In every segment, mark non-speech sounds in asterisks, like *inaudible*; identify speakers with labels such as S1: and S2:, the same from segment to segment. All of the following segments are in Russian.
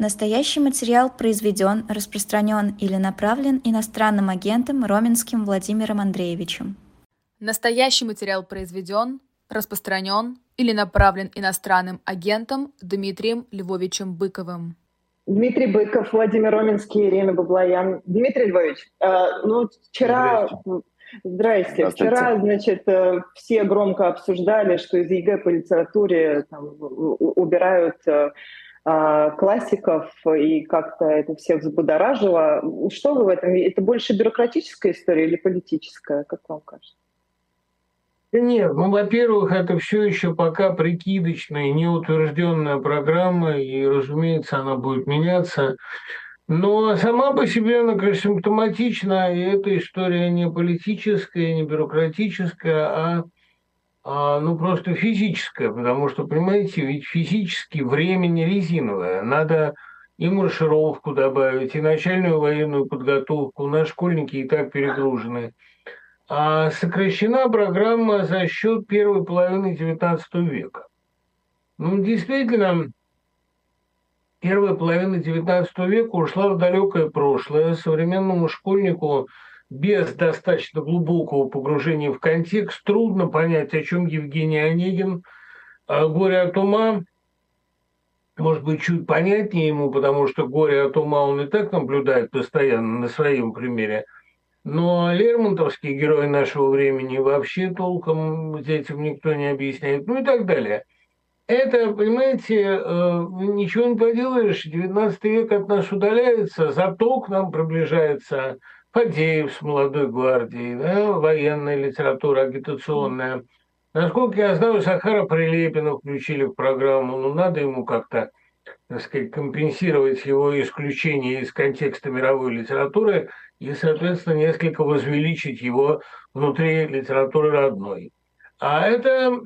S1: Настоящий материал произведен, распространен или направлен иностранным агентом Роменским Владимиром Андреевичем.
S2: Настоящий материал произведен, распространен или направлен иностранным агентом Дмитрием Львовичем Быковым.
S3: Дмитрий Быков, Владимир Роменский, Ирина Баблоян. Дмитрий Львович, э, ну вчера... Здрасте. Здрасте. Вчера, значит, э, все громко обсуждали, что из ЕГЭ по литературе там, убирают э, классиков, и как-то это всех взбудоражило. Что вы в этом? Это больше бюрократическая история или политическая, как вам кажется?
S4: Нет, ну, во-первых, это все еще пока прикидочная, неутвержденная программа, и, разумеется, она будет меняться. Но сама по себе она, конечно, симптоматична, и эта история не политическая, не бюрократическая, а а, ну, просто физическое, потому что, понимаете, ведь физически время не резиновое. Надо и маршировку добавить, и начальную военную подготовку. Наши школьники и так перегружены. А сокращена программа за счет первой половины XIX века. Ну, действительно, первая половина XIX века ушла в далекое прошлое. Современному школьнику – без достаточно глубокого погружения в контекст трудно понять, о чем Евгений Онегин. А «Горе от ума» может быть, чуть понятнее ему, потому что горе от ума он и так наблюдает постоянно на своем примере. Но Лермонтовский герой нашего времени вообще толком этим никто не объясняет, ну и так далее. Это, понимаете, э, ничего не поделаешь, 19 век от нас удаляется, зато к нам приближается Фадеев с молодой гвардией, да, военная литература агитационная. Насколько я знаю, Сахара Прилепина включили в программу, но надо ему как-то так сказать, компенсировать его исключение из контекста мировой литературы и, соответственно, несколько возвеличить его внутри литературы родной. А это,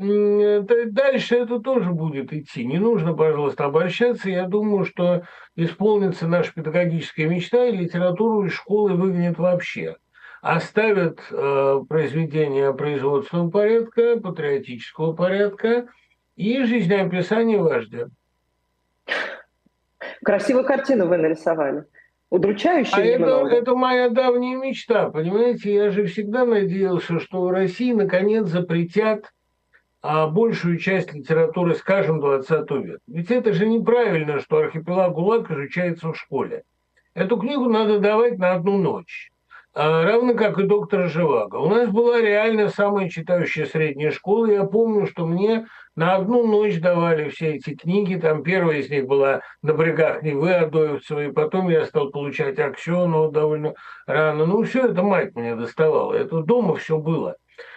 S4: дальше это тоже будет идти. Не нужно, пожалуйста, обольщаться. Я думаю, что исполнится наша педагогическая мечта, и литературу из школы выгонят вообще. Оставят э, произведения производственного порядка, патриотического порядка и жизнеописание вождя.
S3: Красивую картину вы нарисовали. Удручающе
S4: а это, это моя давняя мечта, понимаете? Я же всегда надеялся, что в России наконец запретят а большую часть литературы, скажем, 20 века. Ведь это же неправильно, что архипелаг ГУЛАГ изучается в школе. Эту книгу надо давать на одну ночь. А, равно как и доктора Живаго. У нас была реально самая читающая средняя школа. Я помню, что мне на одну ночь давали все эти книги. Там первая из них была «На берегах Невы» Адоевцева, и потом я стал получать Аксенова довольно рано. Ну, все это мать мне доставала. Это дома все было.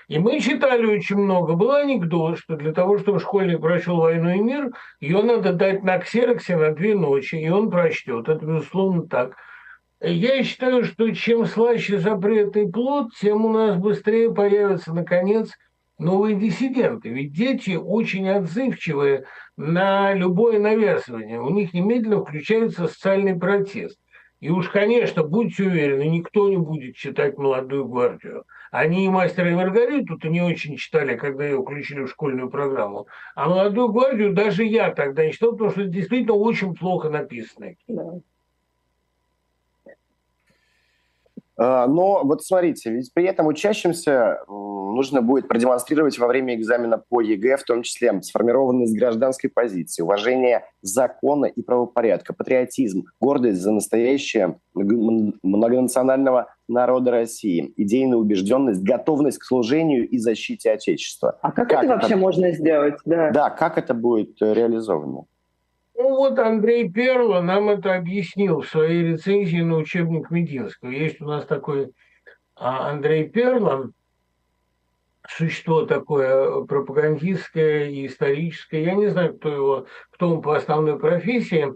S4: И мы читали очень много. Был анекдот, что для того, чтобы школьник прочел «Войну и мир», ее надо дать на ксероксе на две ночи, и он прочтет. Это, безусловно, так. Я считаю, что чем слаще запретный плод, тем у нас быстрее появятся, наконец, новые диссиденты. Ведь дети очень отзывчивые на любое навязывание. У них немедленно включается социальный протест. И уж, конечно, будьте уверены, никто не будет читать «Молодую гвардию». Они и «Мастера и Маргариту»-то не очень читали, когда ее включили в школьную программу. А «Молодую гвардию» даже я тогда не читал, потому что действительно очень плохо написано. Да.
S5: А, но вот смотрите, ведь при этом учащимся нужно будет продемонстрировать во время экзамена по ЕГЭ, в том числе сформированность гражданской позиции, уважение закона и правопорядка, патриотизм, гордость за настоящее многонационального народа России, идейная убежденность, готовность к служению и защите Отечества.
S3: А как, как это вообще это... можно сделать?
S5: Да. да, как это будет э, реализовано?
S4: Ну вот Андрей Перло нам это объяснил в своей рецензии на учебник Мединского. Есть у нас такой а, Андрей Перло, существо такое пропагандистское и историческое. Я не знаю, кто его, кто он по основной профессии,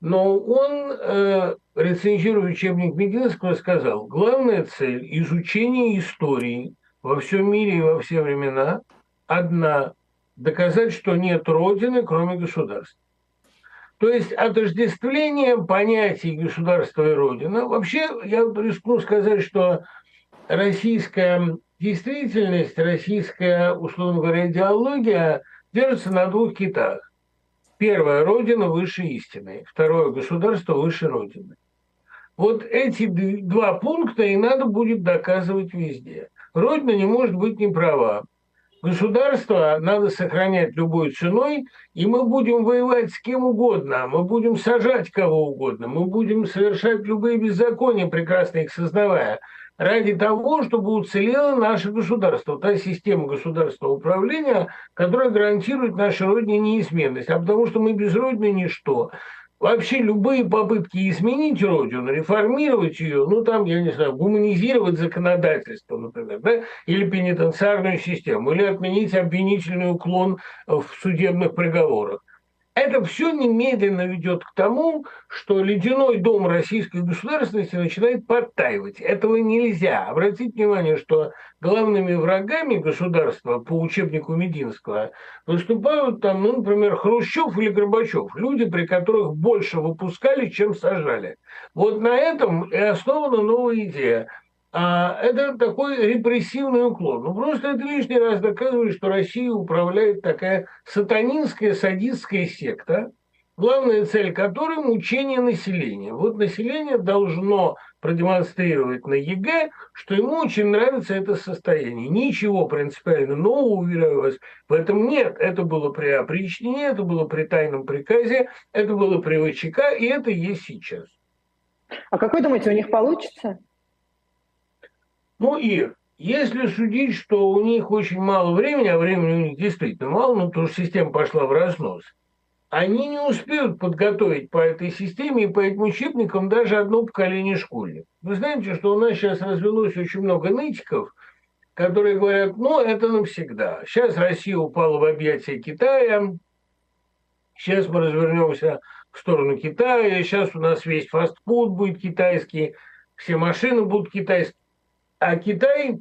S4: но он, э, рецензируя учебник Мединского, сказал, главная цель изучения истории во всем мире и во все времена одна – доказать, что нет Родины, кроме государства. То есть отождествление понятий государства и Родина. Вообще, я рискну сказать, что российская действительность, российская, условно говоря, идеология держится на двух китах. Первое – Родина выше истины. Второе – государство выше Родины. Вот эти два пункта и надо будет доказывать везде. Родина не может быть неправа. Государство надо сохранять любой ценой, и мы будем воевать с кем угодно, мы будем сажать кого угодно, мы будем совершать любые беззакония, прекрасно их сознавая, ради того, чтобы уцелело наше государство, та система государственного управления, которая гарантирует нашей Родине неизменность. А потому что мы без Родины ничто. Вообще любые попытки изменить Родину, реформировать ее, ну там, я не знаю, гуманизировать законодательство, например, да, или пенитенциарную систему, или отменить обвинительный уклон в судебных приговорах. Это все немедленно ведет к тому, что ледяной дом российской государственности начинает подтаивать. Этого нельзя. Обратите внимание, что главными врагами государства по учебнику Мединского выступают там, ну, например, Хрущев или Горбачев, люди, при которых больше выпускали, чем сажали. Вот на этом и основана новая идея – а это такой репрессивный уклон. Ну, просто это лишний раз доказывает, что Россия управляет такая сатанинская садистская секта, главная цель которой – мучение населения. Вот население должно продемонстрировать на ЕГЭ, что ему очень нравится это состояние. Ничего принципиально нового, уверяю вас, в этом нет. Это было при опричнине, это было при тайном приказе, это было при ВЧК, и это есть сейчас.
S3: А как вы думаете, у них получится?
S4: Ну и если судить, что у них очень мало времени, а времени у них действительно мало, ну, потому что система пошла в разнос, они не успеют подготовить по этой системе и по этим учебникам даже одно поколение школьников. Вы знаете, что у нас сейчас развелось очень много нытиков, которые говорят, ну, это навсегда. Сейчас Россия упала в объятия Китая, сейчас мы развернемся в сторону Китая, сейчас у нас весь фастфуд будет китайский, все машины будут китайские. А Китай,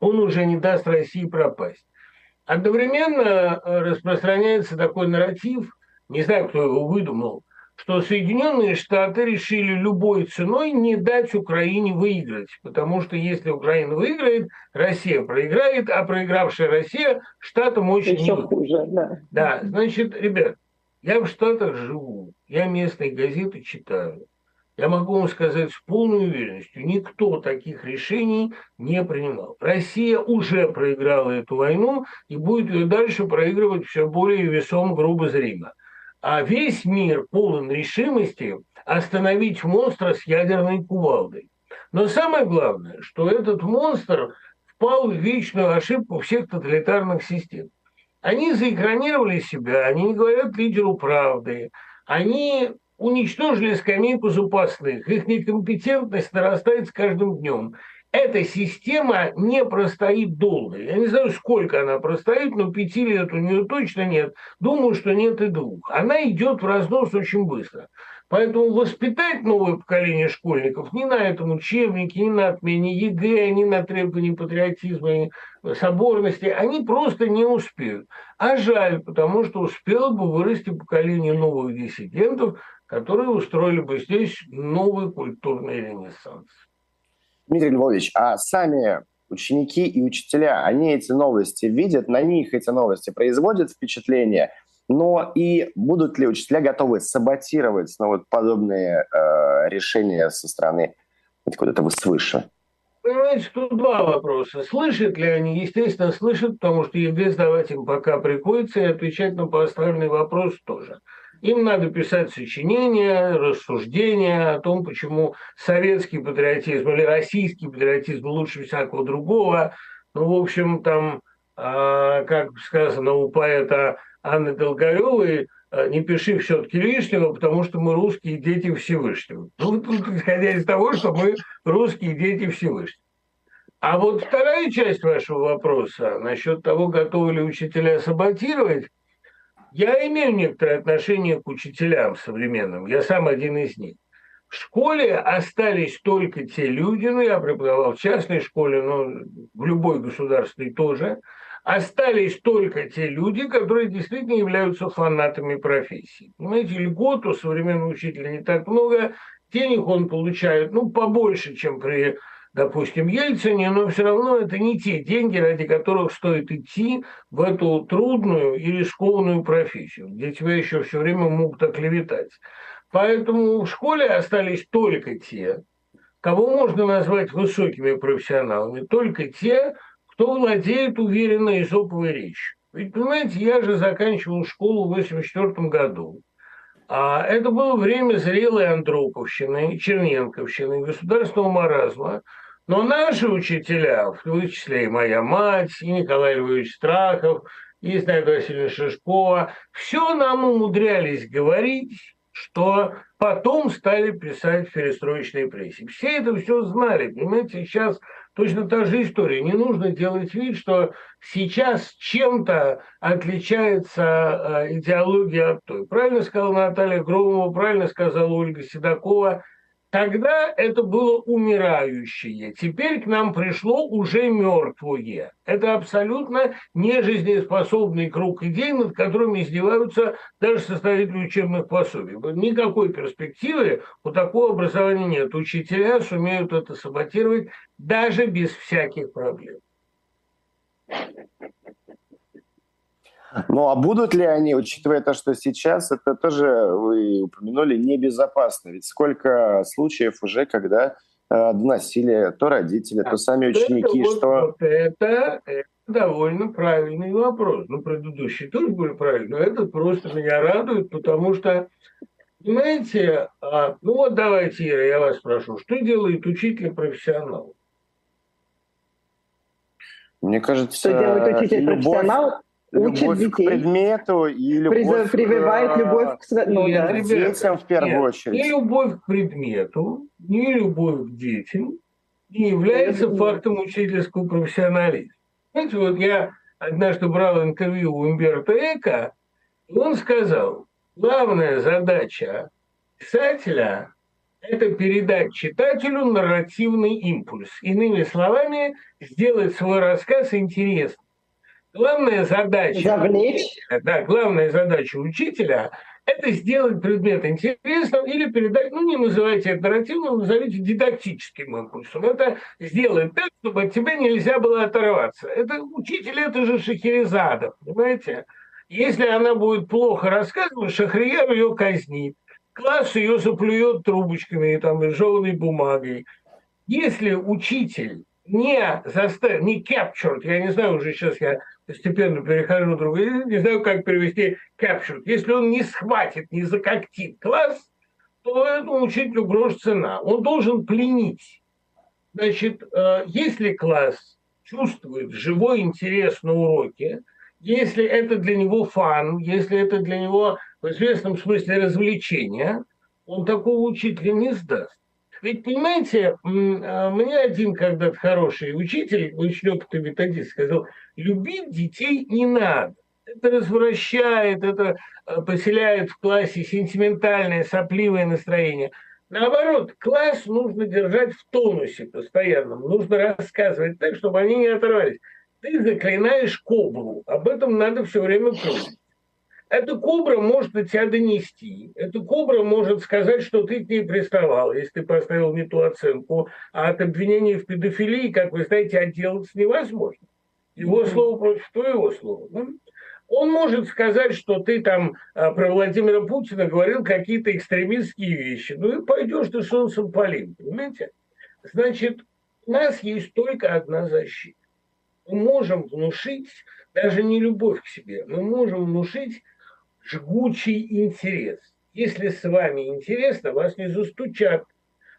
S4: он уже не даст России пропасть. Одновременно э, распространяется такой нарратив, не знаю, кто его выдумал, что Соединенные Штаты решили любой ценой не дать Украине выиграть, потому что если Украина выиграет, Россия проиграет, а проигравшая Россия Штатам очень
S3: Еще не хуже, да.
S4: Да, значит, ребят, я в Штатах живу, я местные газеты читаю. Я могу вам сказать с полной уверенностью, никто таких решений не принимал. Россия уже проиграла эту войну и будет ее дальше проигрывать все более весом, грубо зримо. А весь мир полон решимости остановить монстра с ядерной кувалдой. Но самое главное, что этот монстр впал в вечную ошибку всех тоталитарных систем. Они заэкранировали себя, они не говорят лидеру правды, они уничтожили скамейку запасных. Их некомпетентность нарастает с каждым днем. Эта система не простоит долго. Я не знаю, сколько она простоит, но пяти лет у нее точно нет. Думаю, что нет и двух. Она идет в разнос очень быстро. Поэтому воспитать новое поколение школьников ни на этом учебнике, ни на отмене ЕГЭ, ни на требовании патриотизма и соборности, они просто не успеют. А жаль, потому что успело бы вырасти поколение новых диссидентов, которые устроили бы здесь новый культурный ренессанс.
S5: Дмитрий Львович, а сами ученики и учителя, они эти новости видят, на них эти новости производят впечатление, но и будут ли учителя готовы саботировать ну, вот подобные э, решения со стороны откуда-то свыше?
S4: Понимаете, тут два вопроса. Слышат ли они? Естественно, слышат, потому что ЕГЭ сдавать им пока приходится, и отвечать на поставленный вопрос тоже. Им надо писать сочинения, рассуждения о том, почему советский патриотизм или российский патриотизм лучше всякого другого. Ну, в общем, там, а, как сказано у поэта Анны Долгаревой, а, не пиши все-таки лишнего, потому что мы русские дети Всевышнего. Ну, тут, исходя из того, что мы русские дети Всевышнего. А вот вторая часть вашего вопроса насчет того, готовы ли учителя саботировать, я имею некоторое отношение к учителям современным. Я сам один из них. В школе остались только те люди, ну, я преподавал в частной школе, но в любой государственной тоже, остались только те люди, которые действительно являются фанатами профессии. Понимаете, льгот у современного учителя не так много, денег он получает, ну, побольше, чем при допустим, Ельцине, но все равно это не те деньги, ради которых стоит идти в эту трудную и рискованную профессию, где тебя еще все время могут оклеветать. Поэтому в школе остались только те, кого можно назвать высокими профессионалами, только те, кто владеет уверенной изоповой речью. Ведь, понимаете, я же заканчивал школу в 1984 году. А это было время зрелой Андроповщины, Черненковщины, государственного маразма. Но наши учителя, в том числе и моя мать, и Николай Львович Страхов, и Знайка Васильевна Шишкова, все нам умудрялись говорить, что потом стали писать в перестроечной прессе. Все это все знали, понимаете, сейчас точно та же история. Не нужно делать вид, что сейчас чем-то отличается э, идеология от той. Правильно сказала Наталья Громова, правильно сказала Ольга Седокова – Тогда это было умирающее. Теперь к нам пришло уже мертвое. Это абсолютно нежизнеспособный круг идей, над которыми издеваются даже составители учебных пособий. Никакой перспективы у такого образования нет. Учителя сумеют это саботировать даже без всяких проблем.
S5: Ну а будут ли они, учитывая то, что сейчас это тоже, вы упомянули, небезопасно? Ведь сколько случаев уже, когда э, доносили то родители, то сами ученики,
S4: это,
S5: что...
S4: Вот это, это довольно правильный вопрос. Ну, предыдущий тоже были правильные, но этот просто меня радует, потому что, понимаете, а, ну вот давайте, Ира, я вас спрошу, что делает учитель-профессионал?
S5: Мне кажется,
S3: что делает учитель-профессионал?
S5: Учит любовь детей. к предмету и любовь
S3: прививает к... любовь к ну,
S5: нет, да. детям в первую нет, очередь.
S4: Ни любовь к предмету, ни любовь к детям не является фактом учительского профессионализма. Знаете, вот я однажды брал интервью у Умберто Эко, и он сказал, главная задача писателя – это передать читателю нарративный импульс. Иными словами, сделать свой рассказ интересным. Главная задача,
S3: Завлечь.
S4: да, главная задача учителя – это сделать предмет интересным или передать, ну, не называйте это нарративным, назовите дидактическим импульсом. Это сделать так, чтобы от тебя нельзя было оторваться. Это учитель, это же Шахерезада, понимаете? Если она будет плохо рассказывать, Шахрияр ее казнит. Класс ее заплюет трубочками и там, жеванной бумагой. Если учитель не заставит, не captured, я не знаю, уже сейчас я постепенно перехожу на другой, не знаю, как перевести captured. Если он не схватит, не закоктит класс, то этому учителю грош цена. Он должен пленить. Значит, э, если класс чувствует живой интерес на уроке, если это для него фан, если это для него в известном смысле развлечение, он такого учителя не сдаст. Ведь, понимаете, а, мне один когда-то хороший учитель, очень опытный методист, сказал, любить детей не надо. Это развращает, это а, поселяет в классе сентиментальное, сопливое настроение. Наоборот, класс нужно держать в тонусе постоянном, нужно рассказывать так, чтобы они не оторвались. Ты заклинаешь кобру, об этом надо все время помнить. Эта кобра может до тебя донести. Эта кобра может сказать, что ты к ней приставал, если ты поставил не ту оценку. А от обвинения в педофилии, как вы знаете, отделаться невозможно. Его слово против твоего слова. Он может сказать, что ты там а, про Владимира Путина говорил какие-то экстремистские вещи. Ну и пойдешь ты солнцем полим, понимаете? Значит, у нас есть только одна защита. Мы можем внушить даже не любовь к себе, мы можем внушить жгучий интерес. Если с вами интересно, вас не застучат,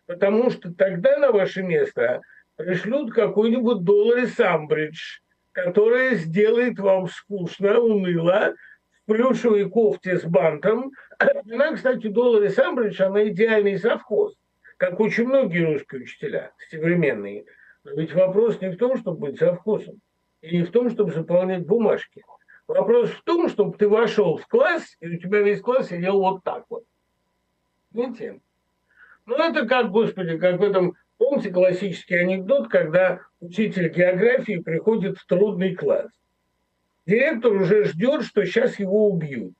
S4: потому что тогда на ваше место пришлют какой-нибудь доллар из Амбридж, которая сделает вам скучно, уныло, в плюшевой кофте с бантом. *clears throat* Она, кстати, доллар из Амбридж, она идеальный совхоз, как очень многие русские учителя современные. Но ведь вопрос не в том, чтобы быть совхозом, и не в том, чтобы заполнять бумажки – Вопрос в том, чтобы ты вошел в класс, и у тебя весь класс сидел вот так вот. Видите? Ну, это как, господи, как в этом, помните классический анекдот, когда учитель географии приходит в трудный класс. Директор уже ждет, что сейчас его убьют.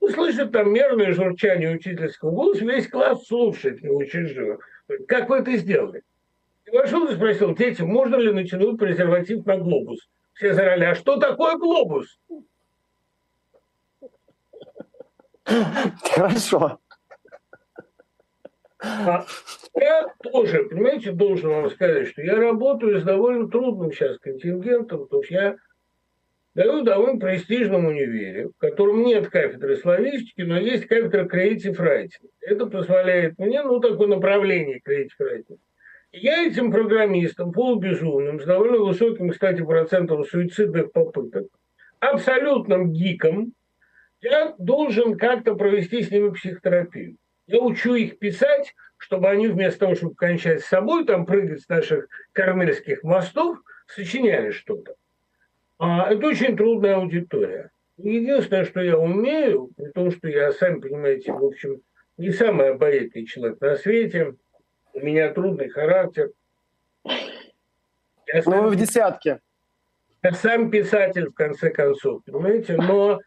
S4: Услышит там мерное журчание учительского голоса, весь класс слушает его очень живо. Как вы это сделали? И вошел и спросил, дети, можно ли натянуть презерватив на глобус? Все зарали, а что такое глобус?
S5: Хорошо.
S4: А я тоже, понимаете, должен вам сказать, что я работаю с довольно трудным сейчас контингентом, потому что я даю довольно престижном универе, в котором нет кафедры славистики, но есть кафедра creative writing. Это позволяет мне, ну, такое направление creative writing. Я этим программистам, полубезумным, с довольно высоким, кстати, процентом суицидных попыток, абсолютным гиком, я должен как-то провести с ними психотерапию. Я учу их писать, чтобы они вместо того, чтобы кончать с собой, там прыгать с наших кармельских мостов, сочиняли что-то. А это очень трудная аудитория. Единственное, что я умею, при том, что я, сами понимаете, в общем, не самый обаятельный человек на свете, у меня трудный характер.
S5: Я сам, ну, вы в десятке.
S4: Я сам писатель, в конце концов, понимаете, но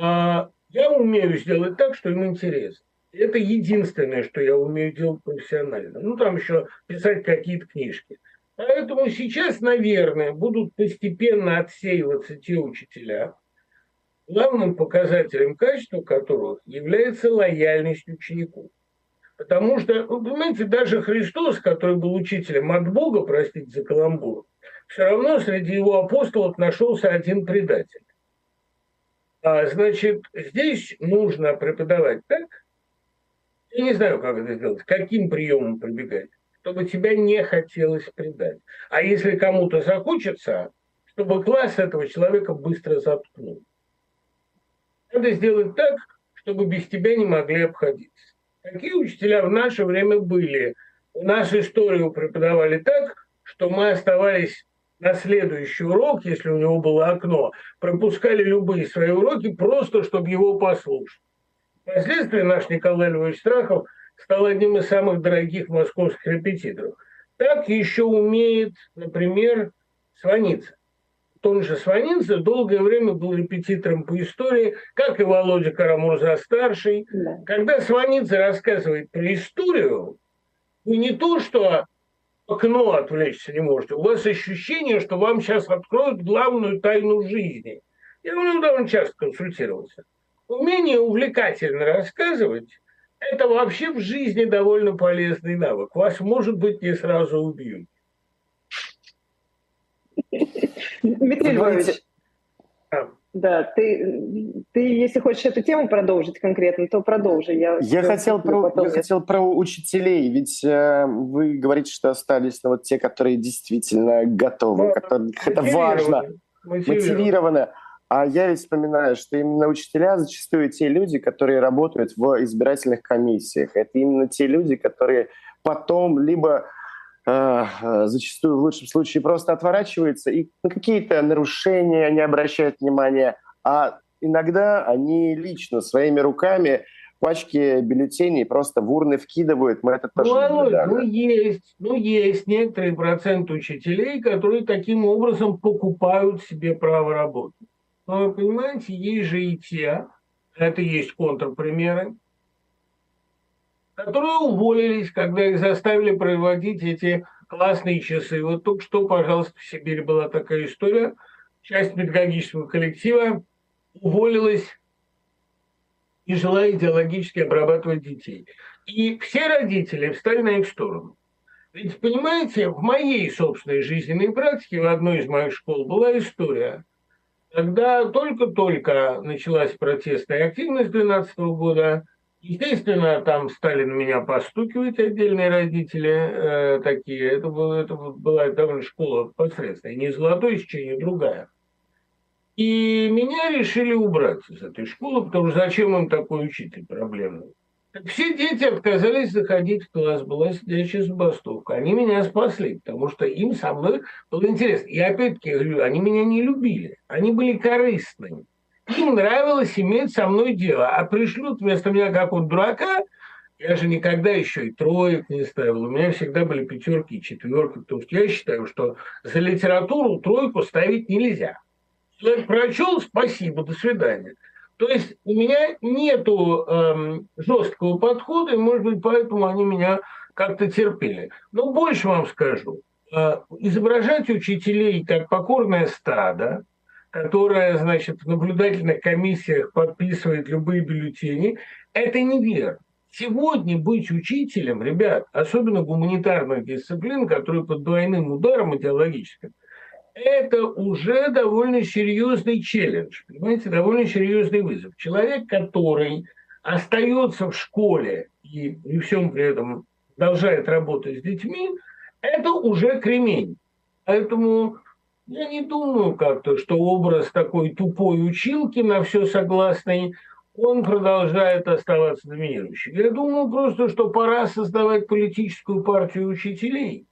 S4: а, я умею сделать так, что им интересно. Это единственное, что я умею делать профессионально. Ну, там еще писать какие-то книжки. Поэтому сейчас, наверное, будут постепенно отсеиваться те учителя, главным показателем качества которых является лояльность ученику. Потому что, вы понимаете, даже Христос, который был учителем от Бога, простите за каламбур, все равно среди его апостолов нашелся один предатель. А, значит, здесь нужно преподавать так, я не знаю, как это сделать, каким приемом прибегать, чтобы тебя не хотелось предать. А если кому-то захочется, чтобы класс этого человека быстро заткнул. Надо сделать так, чтобы без тебя не могли обходиться. Такие учителя в наше время были. У нас историю преподавали так, что мы оставались на следующий урок, если у него было окно, пропускали любые свои уроки просто, чтобы его послушать. Впоследствии наш Николай Львович Страхов стал одним из самых дорогих московских репетиторов. Так еще умеет, например, Сваница. Тот же Сванинца долгое время был репетитором по истории, как и Володя Карамурза-старший. Да. Когда Сваница рассказывает про историю, вы не то, что окно отвлечься не можете. У вас ощущение, что вам сейчас откроют главную тайну жизни. Я у него довольно часто консультировался. Умение увлекательно рассказывать – это вообще в жизни довольно полезный навык. Вас, может быть, не сразу убьют.
S3: Дмитрий Львович, да, ты, ты, если хочешь эту тему продолжить конкретно, то продолжи.
S5: Я, я, хотел, про, я хотел про учителей, ведь э, вы говорите, что остались ну, вот те, которые действительно готовы, ну, которые, это важно, мотивированы. А я ведь вспоминаю, что именно учителя зачастую те люди, которые работают в избирательных комиссиях. Это именно те люди, которые потом либо зачастую в лучшем случае просто отворачиваются и на какие-то нарушения не обращают внимания, а иногда они лично своими руками пачки бюллетеней просто в урны вкидывают. Мы это тоже
S4: ну, ну, есть, ну, есть некоторый процент учителей, которые таким образом покупают себе право работать. Но вы понимаете, есть же и те, это есть контрпримеры, которые уволились, когда их заставили проводить эти классные часы. Вот только что, пожалуйста, в Сибири была такая история. Часть педагогического коллектива уволилась и желая идеологически обрабатывать детей. И все родители встали на их сторону. Ведь, понимаете, в моей собственной жизненной практике в одной из моих школ была история – когда только-только началась протестная активность 2012 года, естественно, там стали на меня постукивать отдельные родители э, такие. Это, было, это была довольно школа посредственная, не золотое сечение, другая. И меня решили убрать из этой школы, потому что зачем им такой учитель проблемный? Все дети отказались заходить в класс, была сидящая забастовка. Они меня спасли, потому что им со мной было интересно. И опять-таки, они меня не любили, они были корыстными. Им нравилось иметь со мной дело, а пришлют вместо меня как вот дурака, я же никогда еще и троек не ставил. У меня всегда были пятерки и четверки, потому что я считаю, что за литературу тройку ставить нельзя. Человек прочел, спасибо, до свидания. То есть у меня нету эм, жесткого подхода, и, может быть, поэтому они меня как-то терпели. Но больше вам скажу. Э, изображать учителей как покорное стадо, которое, значит, в наблюдательных комиссиях подписывает любые бюллетени, это неверно. Сегодня быть учителем, ребят, особенно гуманитарных дисциплин, которые под двойным ударом идеологическим, это уже довольно серьезный челлендж, понимаете, довольно серьезный вызов. Человек, который остается в школе и при всем при этом продолжает работать с детьми, это уже кремень. Поэтому я не думаю как-то, что образ такой тупой училки на все согласный, он продолжает оставаться доминирующим. Я думаю просто, что пора создавать политическую партию учителей,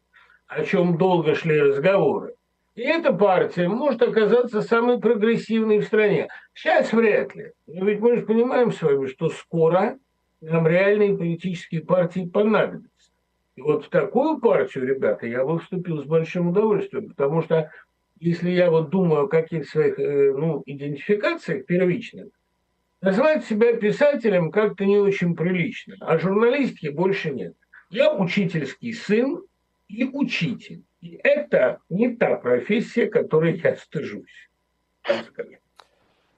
S4: о чем долго шли разговоры. И эта партия может оказаться самой прогрессивной в стране. Сейчас вряд ли. Но ведь мы же понимаем с вами, что скоро нам реальные политические партии понадобятся. И вот в такую партию, ребята, я бы вступил с большим удовольствием, потому что если я вот думаю о каких-то своих э, ну, идентификациях первичных, назвать себя писателем как-то не очень прилично, а журналистики больше нет. Я учительский сын и учитель. И это не та профессия, которой я стыжусь.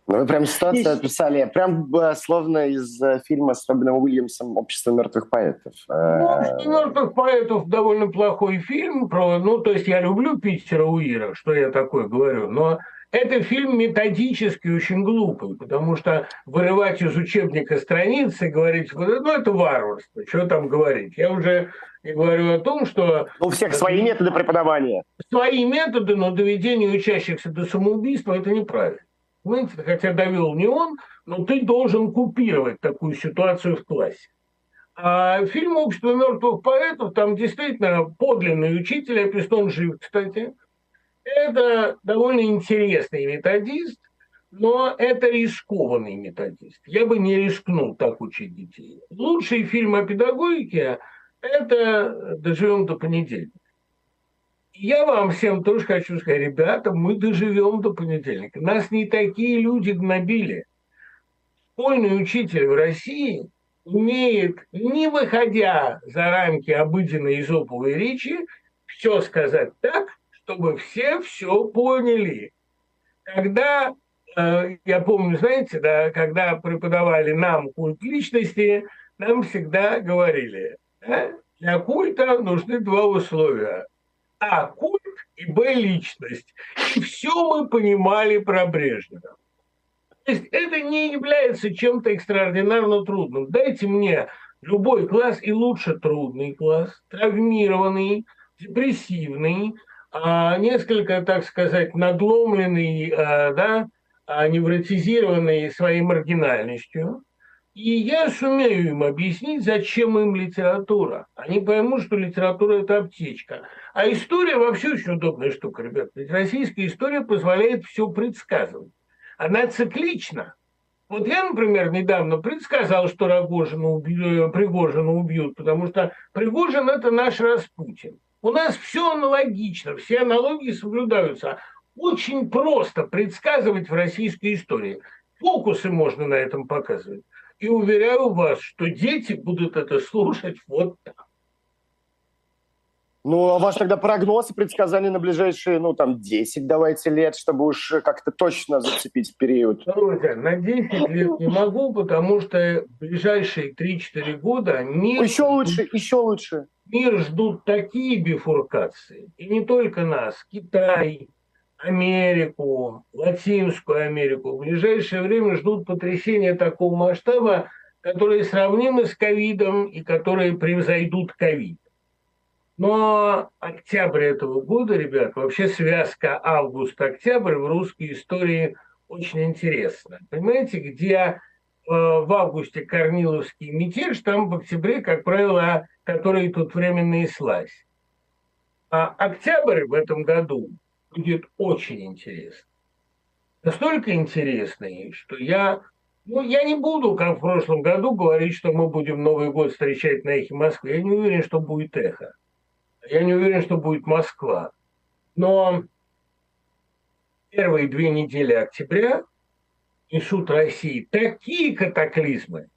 S5: Ну, вы прям ситуацию описали, прям словно из э, фильма с Робином Уильямсом «Общество мертвых поэтов».
S4: Ну, «Общество мертвых поэтов» довольно плохой фильм. Про, ну, то есть я люблю Питера Уира, что я такое говорю, но это фильм методически очень глупый, потому что вырывать из учебника страницы и говорить, ну, это варварство, что там говорить. Я уже и говорю о том, что...
S5: Ну, у всех свои методы преподавания.
S4: Свои методы, но доведение учащихся до самоубийства – это неправильно. Понимаете, хотя довел не он, но ты должен купировать такую ситуацию в классе. А фильм «Общество мертвых поэтов» там действительно подлинный учитель, описан жив, кстати. Это довольно интересный методист, но это рискованный методист. Я бы не рискнул так учить детей. Лучший фильм о педагогике – это «Доживем до понедельника». Я вам всем тоже хочу сказать, ребята, мы доживем до понедельника. Нас не такие люди гнобили. Школьный учитель в России умеет, не выходя за рамки обыденной изоповой речи, все сказать так, чтобы все все поняли. Когда, э, я помню, знаете, да, когда преподавали нам культ личности, нам всегда говорили, да, для культа нужны два условия – а. Культ и Б. Личность. И все мы понимали про Брежнева. То есть это не является чем-то экстраординарно трудным. Дайте мне любой класс и лучше трудный класс, травмированный, депрессивный, а, несколько, так сказать, надломленный, а, да, а, невротизированный своей маргинальностью, и я сумею им объяснить, зачем им литература. Они поймут, что литература – это аптечка. А история вообще очень удобная штука, ребят. Ведь российская история позволяет все предсказывать. Она циклична. Вот я, например, недавно предсказал, что Рогожина убьют, Пригожина убьют, потому что Пригожин – это наш Распутин. У нас все аналогично, все аналогии соблюдаются. Очень просто предсказывать в российской истории. Фокусы можно на этом показывать. И уверяю вас, что дети будут это слушать вот так.
S5: Ну, а ваш тогда прогноз и предсказания на ближайшие, ну, там, 10, давайте, лет, чтобы уж как-то точно зацепить период?
S4: Друзья, на 10 лет не могу, потому что ближайшие 3-4 года мир...
S5: Еще лучше, еще лучше.
S4: Мир ждут такие бифуркации, и не только нас, Китай, Америку, Латинскую Америку. В ближайшее время ждут потрясения такого масштаба, которые сравнимы с ковидом и которые превзойдут ковид. Но октябрь этого года, ребят, вообще связка август-октябрь в русской истории очень интересна. Понимаете, где э, в августе Корниловский мятеж, там в октябре, как правило, который тут временно и слазь. А октябрь в этом году будет очень интересно. Настолько интересный, что я, ну, я не буду, как в прошлом году, говорить, что мы будем Новый год встречать на эхе Москвы. Я не уверен, что будет эхо. Я не уверен, что будет Москва. Но первые две недели октября несут России такие катаклизмы,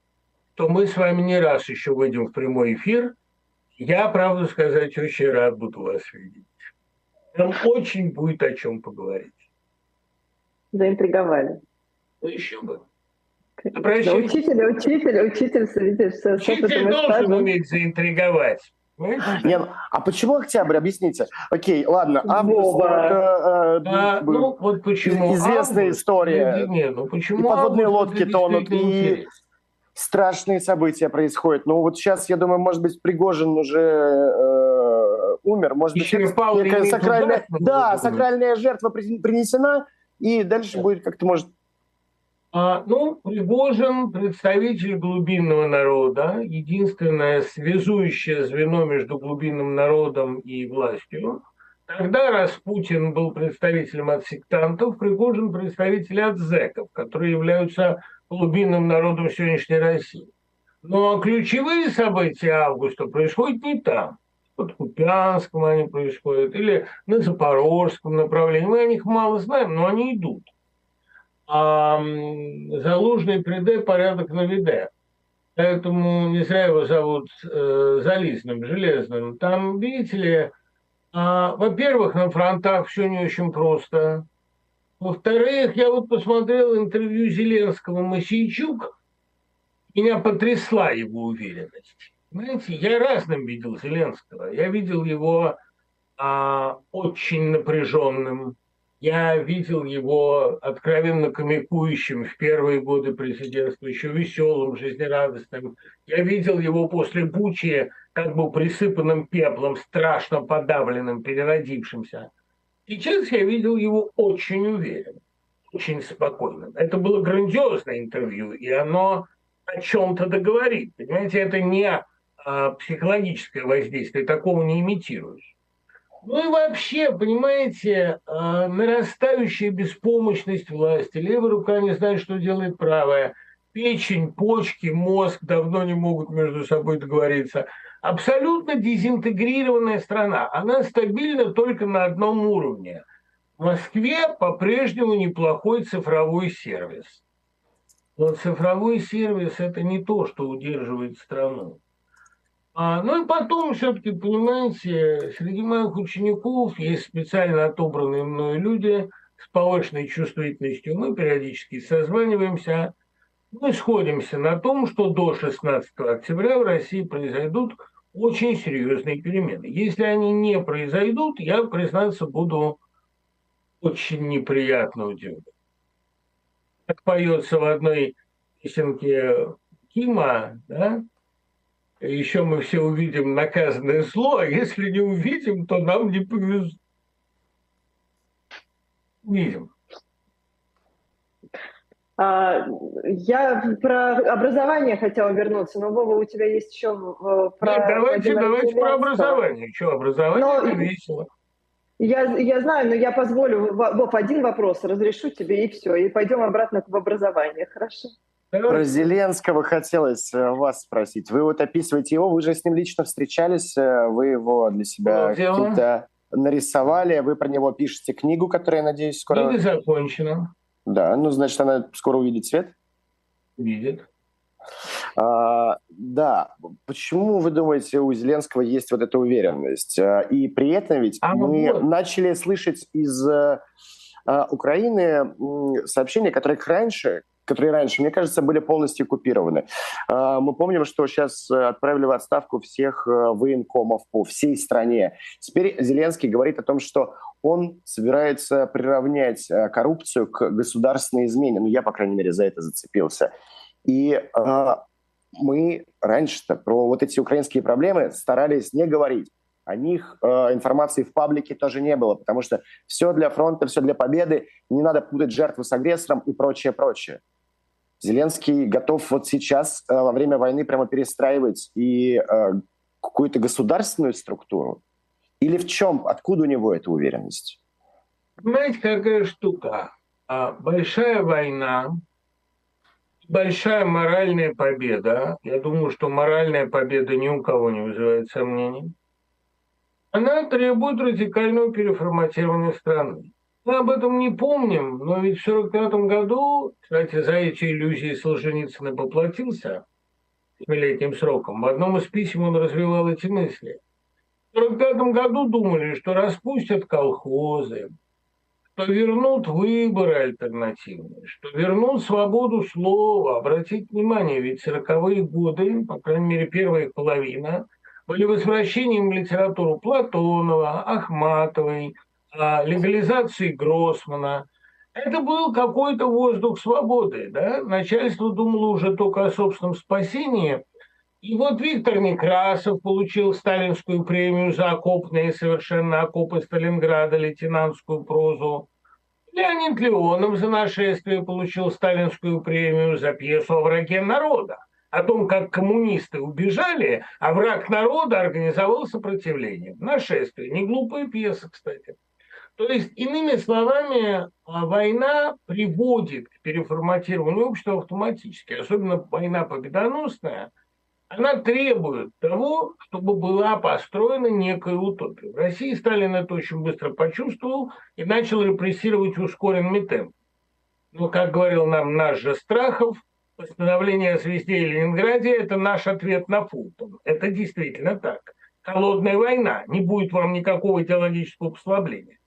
S4: что мы с вами не раз еще выйдем в прямой эфир Я, правду сказать, очень рад буду вас видеть. Нам очень будет о чем поговорить.
S3: Заинтриговали.
S4: Ну, еще бы.
S3: Да, учитель, учитель, учитель, видишь,
S4: Учитель должен уметь заинтриговать.
S5: Не, ну, а почему октябрь? Объясните. Окей, ладно, август
S4: это, э, а, ну, вот почему
S5: известная
S4: август,
S5: история.
S4: Не, ну, почему
S5: и подводные лодки тонут, и страшные события происходят. Ну вот сейчас, я думаю, может быть, Пригожин уже э, умер, может быть, некая сакральная, да, сакральная жертва принесена, и дальше будет как-то, может,
S4: а, ну, Пригожин – представитель глубинного народа, единственное связующее звено между глубинным народом и властью. Тогда Распутин был представителем от сектантов, Пригожин – представитель от зэков, которые являются глубинным народом сегодняшней России. Но ключевые события августа происходят не там. Под Купянском они происходят, или на Запорожском направлении. Мы о них мало знаем, но они идут а Залужный приде порядок наведе. Поэтому не зря его зовут э, Зализным, Железным. Там, видите ли, а, во-первых, на фронтах все не очень просто. Во-вторых, я вот посмотрел интервью Зеленского Масейчук, меня потрясла его уверенность. Знаете, я разным видел Зеленского. Я видел его а, очень напряженным, я видел его откровенно комикующим в первые годы президентства, еще веселым, жизнерадостным. Я видел его после Бучи как бы присыпанным пеплом, страшно подавленным, переродившимся. Сейчас я видел его очень уверенным, очень спокойным. Это было грандиозное интервью, и оно о чем-то договорит. Понимаете, это не а, психологическое воздействие, такого не имитируешь. Ну и вообще, понимаете, а, нарастающая беспомощность власти. Левая рука не знает, что делает правая. Печень, почки, мозг давно не могут между собой договориться. Абсолютно дезинтегрированная страна. Она стабильна только на одном уровне. В Москве по-прежнему неплохой цифровой сервис. Но цифровой сервис – это не то, что удерживает страну. А, ну и потом все-таки, понимаете, среди моих учеников есть специально отобранные мною люди с повышенной чувствительностью. Мы периодически созваниваемся, мы сходимся на том, что до 16 октября в России произойдут очень серьезные перемены. Если они не произойдут, я, признаться, буду очень неприятно удивлен. Как поется в одной песенке Кима, да, еще мы все увидим наказанное зло, а если не увидим, то нам не повезет. Увидим.
S3: А, я про образование хотела вернуться, но, Вова, у тебя есть еще
S4: э, про... Нет, давайте, давайте про образование. Что, образование но... это весело.
S3: Я, я знаю, но я позволю, Вов, один вопрос, разрешу тебе и все, и пойдем обратно в образование, хорошо?
S5: Про Зеленского хотелось э, вас спросить. Вы вот описываете его, вы же с ним лично встречались, э, вы его для себя какие-то нарисовали, вы про него пишете книгу, которая, надеюсь, скоро...
S4: Книга закончена.
S5: Да, ну, значит, она скоро увидит свет?
S4: Видит.
S5: А, да, почему вы думаете, у Зеленского есть вот эта уверенность? А, и при этом ведь а мы вот. начали слышать из а, Украины сообщения, которые раньше которые раньше, мне кажется, были полностью оккупированы. А, мы помним, что сейчас э, отправили в отставку всех э, военкомов по всей стране. Теперь Зеленский говорит о том, что он собирается приравнять э, коррупцию к государственной измене. Ну, я, по крайней мере, за это зацепился. И мы раньше-то про вот эти украинские проблемы старались не говорить. О них э, информации в паблике тоже не было, потому что все для фронта, все для победы, не надо путать жертву с агрессором и прочее, прочее. Зеленский готов вот сейчас э, во время войны прямо перестраивать и э, какую-то государственную структуру? Или в чем? Откуда у него эта уверенность?
S4: Понимаете, какая штука? А, большая война, большая моральная победа. Я думаю, что моральная победа ни у кого не вызывает сомнений. Она требует радикального переформатирования страны. Мы об этом не помним, но ведь в 1945 году, кстати, за эти иллюзии Солженицын поплатился, в восьмилетним сроком. В одном из писем он развивал эти мысли. В 1945 году думали, что распустят колхозы, что вернут выборы альтернативные, что вернут свободу слова. Обратите внимание, ведь сороковые годы, по крайней мере, первая половина, были возвращением в литературу Платонова, Ахматовой, легализации Гроссмана. Это был какой-то воздух свободы. Да? Начальство думало уже только о собственном спасении. И вот Виктор Некрасов получил сталинскую премию за окопные совершенно окопы Сталинграда, лейтенантскую прозу. Леонид Леонов за нашествие получил сталинскую премию за пьесу о враге народа о том, как коммунисты убежали, а враг народа организовал сопротивление. Нашествие. Не глупая пьеса, кстати. То есть, иными словами, а, война приводит к переформатированию общества автоматически, особенно война победоносная, она требует того, чтобы была построена некая утопия. В России Сталин это очень быстро почувствовал и начал репрессировать ускоренными темпами. Но, как говорил нам наш же Страхов, постановление о звезде и Ленинграде – это наш ответ на Фултон. Это действительно так. Холодная война, не будет вам никакого идеологического послабления.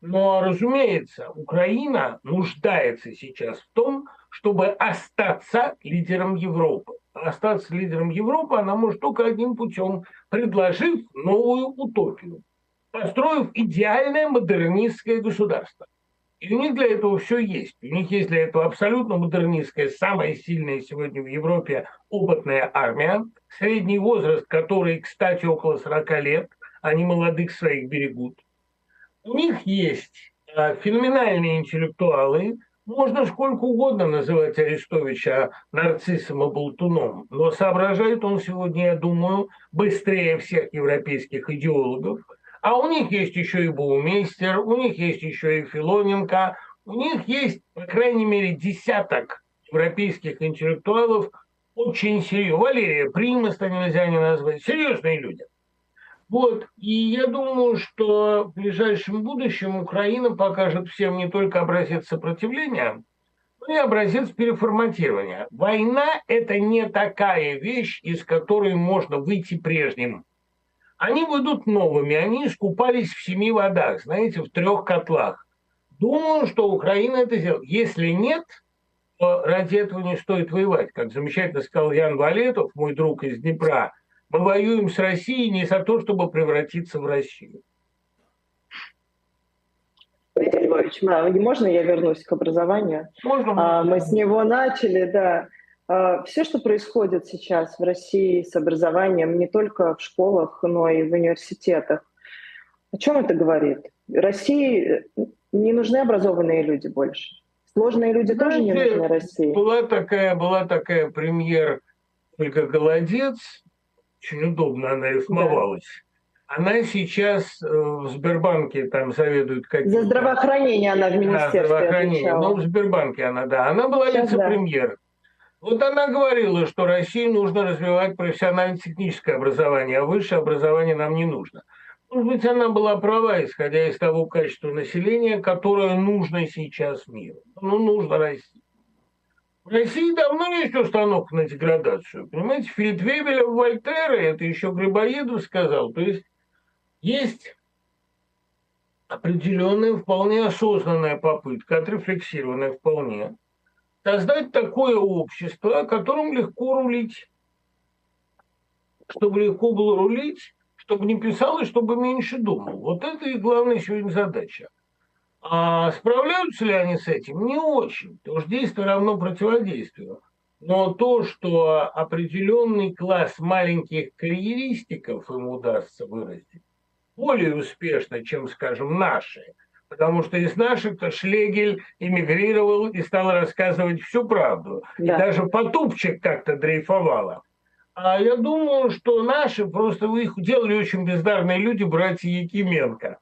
S4: Но, разумеется, Украина нуждается сейчас в том, чтобы остаться лидером Европы. Остаться лидером Европы она может только одним путем, предложив новую утопию, построив идеальное модернистское государство. И у них для этого все есть. У них есть для этого абсолютно модернистская, самая сильная сегодня в Европе опытная армия, средний возраст которой, кстати, около 40 лет, они молодых своих берегут – у них есть э, феноменальные интеллектуалы, можно сколько угодно называть Арестовича нарциссом и болтуном, но соображает он сегодня, я думаю, быстрее всех европейских идеологов. А у них есть еще и Баумейстер, у них есть еще и Филоненко, у них есть, по крайней мере, десяток европейских интеллектуалов, очень серьезных. Валерия Примаста нельзя не назвать. Серьезные люди. Вот, и я думаю, что в ближайшем будущем Украина покажет всем не только образец сопротивления, но и образец переформатирования. Война – это не такая вещь, из которой можно выйти прежним. Они выйдут новыми, они искупались в семи водах, знаете, в трех котлах. Думаю, что Украина это сделает. Если нет, то ради этого не стоит воевать. Как замечательно сказал Ян Валетов, мой друг из Днепра – мы воюем с Россией не за то, чтобы превратиться в Россию.
S3: Дмитрий Львович, можно я вернусь к образованию?
S4: Можно.
S3: А, мы с него начали, да. А, все, что происходит сейчас в России с образованием, не только в школах, но и в университетах, о чем это говорит? России не нужны образованные люди больше. Сложные люди Знаете, тоже не нужны России.
S4: Была такая, была такая премьер Ольга Голодец, очень удобно она рифмовалась. Да. Она сейчас э, в Сбербанке там заведует каким
S3: За здравоохранение она в министерстве
S4: Да, здравоохранение. Ну, в Сбербанке она, да. Она была вице-премьер. Да. Вот она говорила, что России нужно развивать профессионально-техническое образование, а высшее образование нам не нужно. Может быть, она была права, исходя из того качества населения, которое нужно сейчас миру. Ну, нужно России. России давно есть установка на деградацию. Понимаете, Фельдвебеля в Вольтера, это еще Грибоедов сказал, то есть есть определенная, вполне осознанная попытка, отрефлексированная вполне, создать такое общество, о котором легко рулить. Чтобы легко было рулить, чтобы не писал и чтобы меньше думал. Вот это и главная сегодня задача. А справляются ли они с этим? Не очень, потому что действие равно противодействию. Но то, что определенный класс маленьких карьеристиков им удастся вырастить, более успешно, чем, скажем, наши. Потому что из наших-то Шлегель эмигрировал и стал рассказывать всю правду. Да. И даже Потупчик как-то дрейфовала. А я думаю, что наши просто их делали очень бездарные люди, братья Якименко.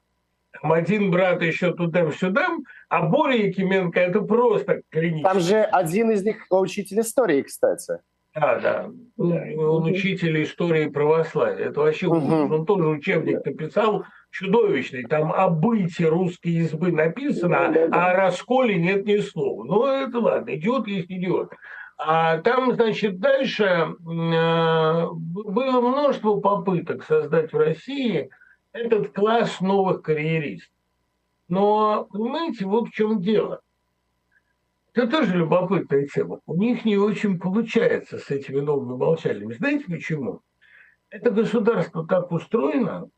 S4: Там один брат еще туда-сюда, а Боря Якименко это просто клинически.
S5: Там же один из них учитель истории, кстати.
S4: Да, да. Он учитель истории православия. Это вообще угу. Он тоже учебник написал чудовищный. Там о быте русской избы написано, а о расколе нет ни слова. Ну, это ладно, идиот есть идиот. А там, значит, дальше э, было множество попыток создать в России этот класс новых карьеристов. Но, понимаете, вот в чем дело. Это тоже любопытная тема. У них не очень получается с этими новыми молчальными. Знаете почему? Это государство так устроено,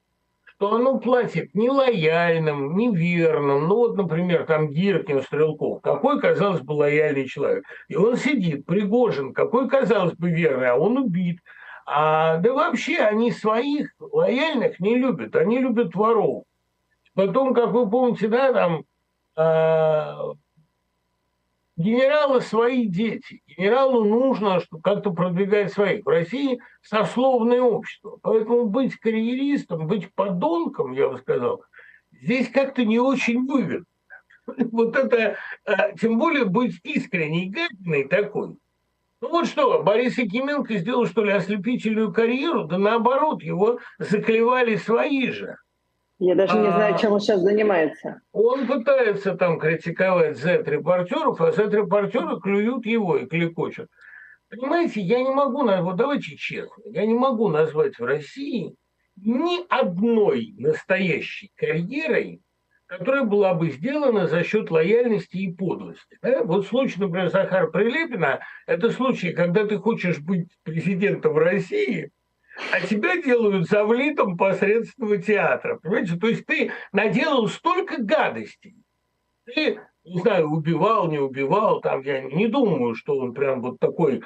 S4: что оно платит нелояльным, неверным. Ну вот, например, там Гиркин, Стрелков. Какой, казалось бы, лояльный человек. И он сидит, Пригожин, какой, казалось бы, верный, а он убит. А, да вообще они своих лояльных не любят, они любят воров. Потом, как вы помните, да, там э, генералы свои дети. Генералу нужно как-то продвигать своих. В России сословное общество. Поэтому быть карьеристом, быть подонком, я бы сказал, здесь как-то не очень выгодно. *laughs* Вот это, а, тем более быть искренней, гадиной такой. Ну вот что, Борис Якименко сделал, что ли, ослепительную карьеру? Да наоборот, его заклевали свои же.
S3: Я даже не знаю, а, чем он сейчас занимается.
S4: Он пытается там критиковать Z-репортеров, а Z-репортеры клюют его и кликочут. Понимаете, я не могу, вот давайте честно, я не могу назвать в России ни одной настоящей карьерой, которая была бы сделана за счет лояльности и подлости. Да? Вот случай, например, Захар Прилепина, это случай, когда ты хочешь быть президентом России – а тебя делают завлитом посредственного театра. Понимаете? То есть ты наделал столько гадостей. Ты, не знаю, убивал, не убивал, там я не думаю, что он прям вот такой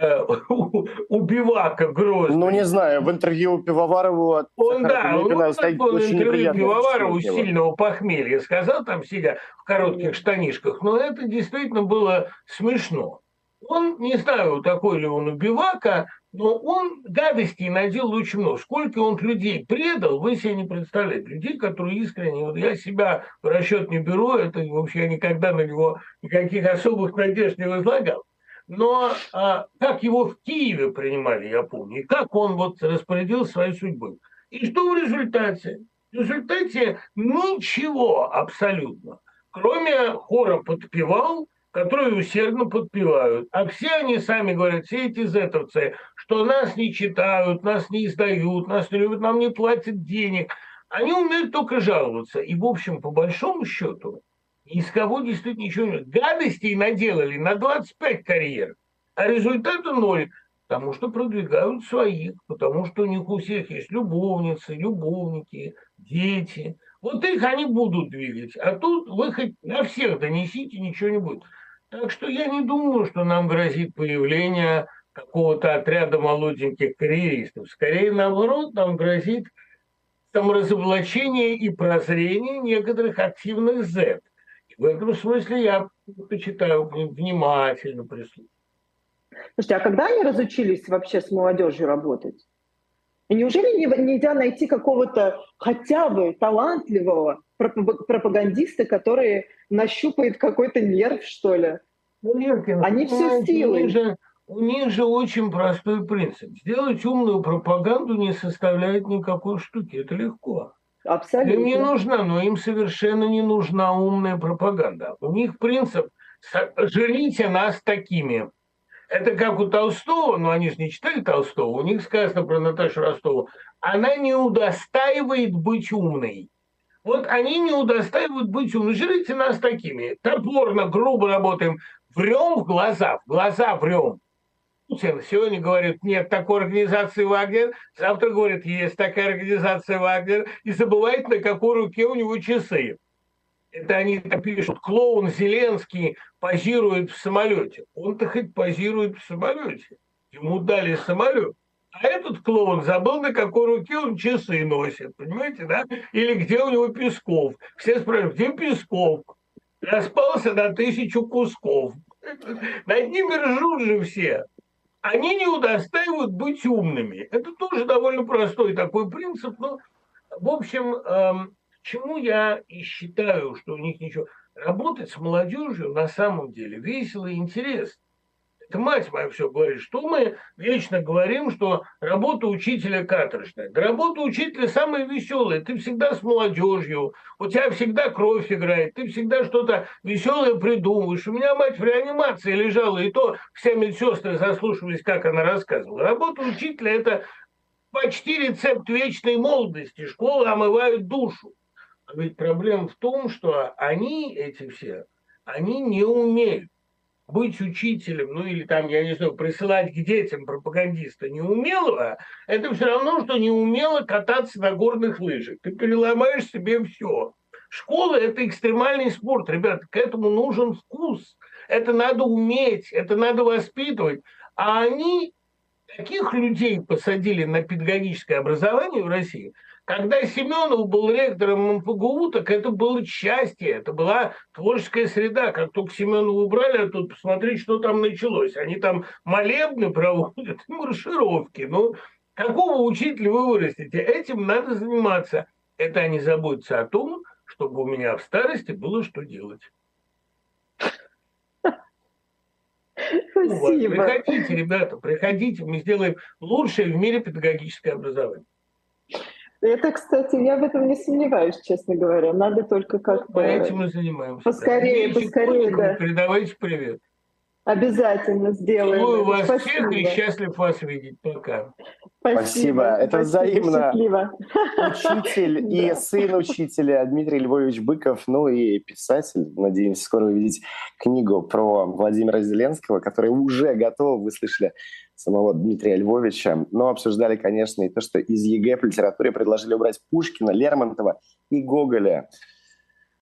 S4: *laughs* убивака грозный.
S5: Ну, не знаю, в интервью Пивоварову...
S4: Он, да, он, такой интервью Пивоварову сильного похмелья сказал, там сидя в коротких штанишках, но это действительно было смешно. Он, не знаю, такой ли он убивака, но он гадостей наделал очень много. Сколько он людей предал, вы себе не представляете. Людей, которые искренне, вот я себя в расчет не беру, это вообще я никогда на него никаких особых надежд не возлагал. Но а, как его в Киеве принимали, я помню, и как он вот распорядил своей судьбой. И что в результате? В результате ничего абсолютно. Кроме хора подпевал, которые усердно подпевают. А все они сами говорят, все эти зетовцы, что нас не читают, нас не издают, нас не любят, нам не платят денег. Они умеют только жаловаться. И, в общем, по большому счету, из кого действительно ничего. Гадостей наделали на 25 карьер, а результата ноль. Потому что продвигают своих, потому что у них у всех есть любовницы, любовники, дети. Вот их они будут двигать. А тут вы хоть на всех донесите, ничего не будет. Так что я не думаю, что нам грозит появление какого-то отряда молоденьких карьеристов. Скорее, наоборот, нам грозит саморазоблачение и прозрение некоторых активных Z. В этом смысле я почитаю внимательно прислушиваюсь.
S3: Слушайте, а когда они разучились вообще с молодежью работать? И неужели нельзя найти какого-то хотя бы талантливого пропагандиста, который нащупает какой-то нерв, что ли?
S4: Ну, Леркин, Они все силы. У них, же, у них же очень простой принцип. Сделать умную пропаганду не составляет никакой штуки. Это легко.
S3: Абсолютно.
S4: Им не нужна, но им совершенно не нужна умная пропаганда. У них принцип «жрите нас такими». Это как у Толстого, но они же не читали Толстого, у них сказано про Наташу Ростову, она не удостаивает быть умной. Вот они не удостаивают быть умными. Жрите нас такими. Топорно, грубо работаем. Врем в глаза, в глаза врем. Сегодня говорит, нет такой организации Вагнер, завтра говорит, есть такая организация Вагнер, и забывает, на какой руке у него часы. Это они пишут, клоун Зеленский позирует в самолете. Он-то хоть позирует в самолете. Ему дали самолет. А этот клоун забыл, на какой руке он часы носит, понимаете, да? Или где у него Песков. Все спрашивают, где Песков? Распался на тысячу кусков. *laughs* Над ними ржут же все. Они не удостаивают быть умными. Это тоже довольно простой такой принцип. Но, в общем, эм, чему я и считаю, что у них ничего... Работать с молодежью на самом деле весело и интересно. Это мать моя все говорит, что мы вечно говорим, что работа учителя каторжная. Да работа учителя самая веселая. Ты всегда с молодежью, у тебя всегда кровь играет, ты всегда что-то веселое придумываешь. У меня мать в реанимации лежала, и то все медсестры заслушивались, как она рассказывала. Работа учителя – это почти рецепт вечной молодости. Школы омывают душу. А ведь проблема в том, что они, эти все, они не умеют быть учителем, ну или там, я не знаю, присылать к детям пропагандиста неумелого, это все равно, что неумело кататься на горных лыжах. Ты переломаешь себе все. Школа – это экстремальный спорт, ребят, к этому нужен вкус. Это надо уметь, это надо воспитывать. А они таких людей посадили на педагогическое образование в России – когда Семенов был ректором МПГУ, так это было счастье, это была творческая среда. Как только Семенова убрали, а тут посмотреть, что там началось. Они там молебны проводят, *laughs* маршировки. Ну, какого учителя вы вырастите? Этим надо заниматься. Это они заботятся о том, чтобы у меня в старости было что делать. Спасибо. Ну, вот, приходите, ребята, приходите, мы сделаем лучшее в мире педагогическое образование.
S3: Это, кстати, я в этом не сомневаюсь, честно говоря. Надо только как-то...
S4: Мы этим и занимаемся.
S3: Поскорее, да. поскорее, да.
S4: Передавайте привет.
S3: Обязательно сделаем.
S4: Целую вас Спасибо. всех и счастлив вас видеть. Пока.
S5: Спасибо. Спасибо. Это взаимно. Счастливо. Учитель и сын учителя Дмитрий Львович Быков, ну и писатель. Надеемся скоро увидеть книгу про Владимира Зеленского, которая уже готова. Вы слышали самого Дмитрия Львовича. Но обсуждали, конечно, и то, что из ЕГЭ по литературе предложили убрать Пушкина, Лермонтова и Гоголя.